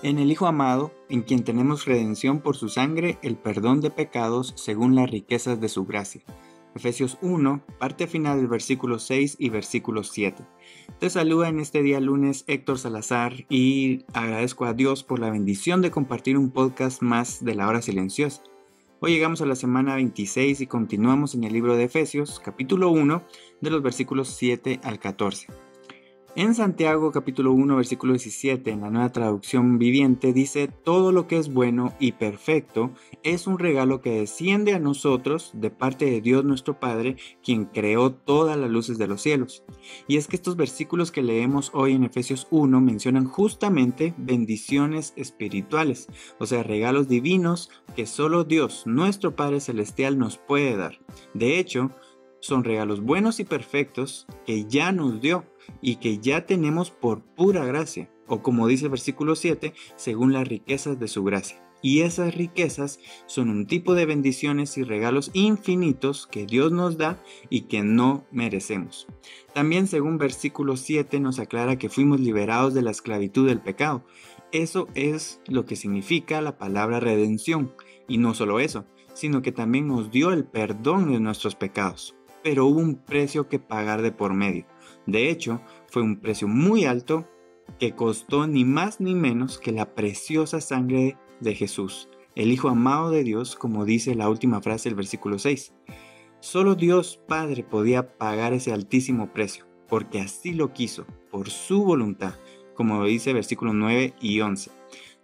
En el Hijo amado, en quien tenemos redención por su sangre, el perdón de pecados según las riquezas de su gracia. Efesios 1, parte final del versículo 6 y versículo 7. Te saluda en este día lunes Héctor Salazar y agradezco a Dios por la bendición de compartir un podcast más de la hora silenciosa. Hoy llegamos a la semana 26 y continuamos en el libro de Efesios, capítulo 1, de los versículos 7 al 14. En Santiago capítulo 1 versículo 17 en la nueva traducción viviente dice, todo lo que es bueno y perfecto es un regalo que desciende a nosotros de parte de Dios nuestro Padre, quien creó todas las luces de los cielos. Y es que estos versículos que leemos hoy en Efesios 1 mencionan justamente bendiciones espirituales, o sea, regalos divinos que solo Dios nuestro Padre Celestial nos puede dar. De hecho, son regalos buenos y perfectos que ya nos dio y que ya tenemos por pura gracia, o como dice el versículo 7, según las riquezas de su gracia. Y esas riquezas son un tipo de bendiciones y regalos infinitos que Dios nos da y que no merecemos. También según versículo 7 nos aclara que fuimos liberados de la esclavitud del pecado. Eso es lo que significa la palabra redención. Y no solo eso, sino que también nos dio el perdón de nuestros pecados. Pero hubo un precio que pagar de por medio. De hecho, fue un precio muy alto que costó ni más ni menos que la preciosa sangre de Jesús, el Hijo amado de Dios, como dice la última frase del versículo 6. Solo Dios Padre podía pagar ese altísimo precio, porque así lo quiso, por su voluntad, como dice versículos 9 y 11.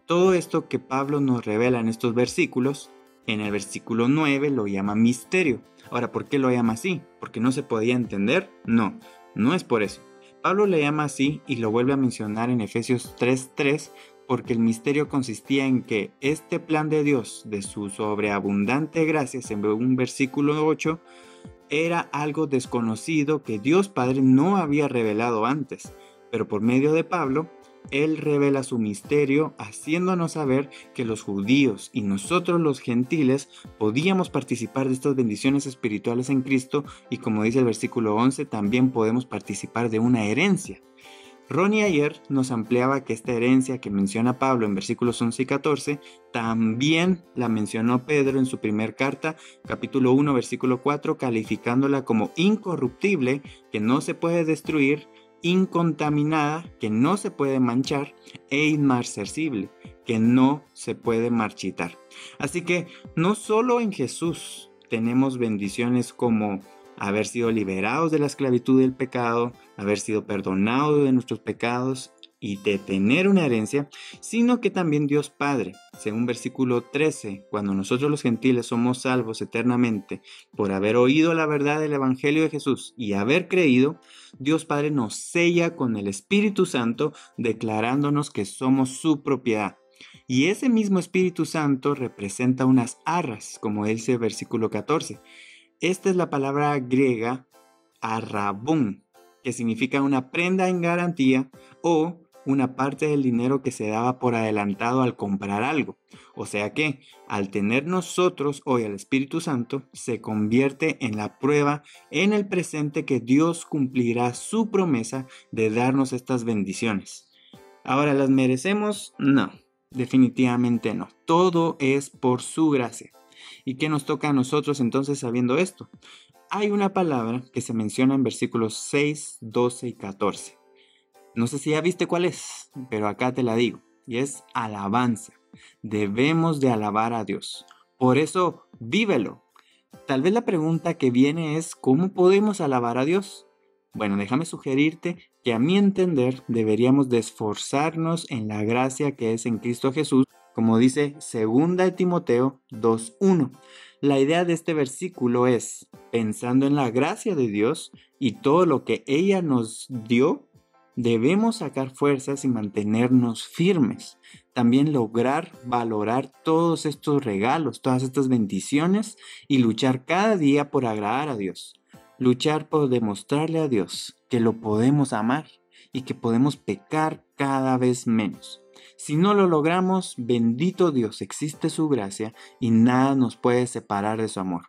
Todo esto que Pablo nos revela en estos versículos, en el versículo 9 lo llama misterio. Ahora, ¿por qué lo llama así? ¿Porque no se podía entender? No, no es por eso. Pablo le llama así y lo vuelve a mencionar en Efesios 3:3 porque el misterio consistía en que este plan de Dios, de su sobreabundante gracia, en un versículo 8, era algo desconocido que Dios Padre no había revelado antes, pero por medio de Pablo él revela su misterio haciéndonos saber que los judíos y nosotros los gentiles podíamos participar de estas bendiciones espirituales en Cristo y como dice el versículo 11 también podemos participar de una herencia. Ronnie ayer nos ampliaba que esta herencia que menciona Pablo en versículos 11 y 14 también la mencionó Pedro en su primer carta, capítulo 1, versículo 4, calificándola como incorruptible, que no se puede destruir, incontaminada, que no se puede manchar, e inmarcesible, que no se puede marchitar. Así que no solo en Jesús tenemos bendiciones como haber sido liberados de la esclavitud del pecado, haber sido perdonados de nuestros pecados y de tener una herencia, sino que también Dios Padre, según versículo 13, cuando nosotros los gentiles somos salvos eternamente por haber oído la verdad del Evangelio de Jesús y haber creído, Dios Padre nos sella con el Espíritu Santo declarándonos que somos su propiedad. Y ese mismo Espíritu Santo representa unas arras, como dice versículo 14. Esta es la palabra griega arrabón, que significa una prenda en garantía o una parte del dinero que se daba por adelantado al comprar algo. O sea que, al tener nosotros hoy al Espíritu Santo, se convierte en la prueba en el presente que Dios cumplirá su promesa de darnos estas bendiciones. Ahora, ¿las merecemos? No, definitivamente no. Todo es por su gracia. ¿Y qué nos toca a nosotros entonces sabiendo esto? Hay una palabra que se menciona en versículos 6, 12 y 14 no sé si ya viste cuál es, pero acá te la digo. Y es alabanza. Debemos de alabar a Dios. Por eso, vívelo. Tal vez la pregunta que viene es, ¿cómo podemos alabar a Dios? Bueno, déjame sugerirte que a mi entender deberíamos de esforzarnos en la gracia que es en Cristo Jesús, como dice 2 Timoteo 2.1. La idea de este versículo es, pensando en la gracia de Dios y todo lo que ella nos dio, Debemos sacar fuerzas y mantenernos firmes. También lograr valorar todos estos regalos, todas estas bendiciones y luchar cada día por agradar a Dios. Luchar por demostrarle a Dios que lo podemos amar y que podemos pecar cada vez menos. Si no lo logramos, bendito Dios, existe su gracia y nada nos puede separar de su amor.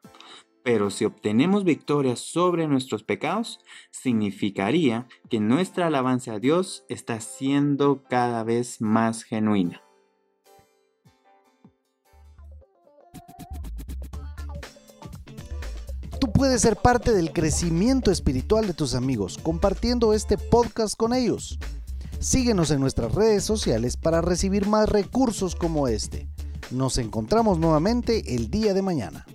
Pero si obtenemos victoria sobre nuestros pecados, significaría que nuestra alabanza a Dios está siendo cada vez más genuina. Tú puedes ser parte del crecimiento espiritual de tus amigos compartiendo este podcast con ellos. Síguenos en nuestras redes sociales para recibir más recursos como este. Nos encontramos nuevamente el día de mañana.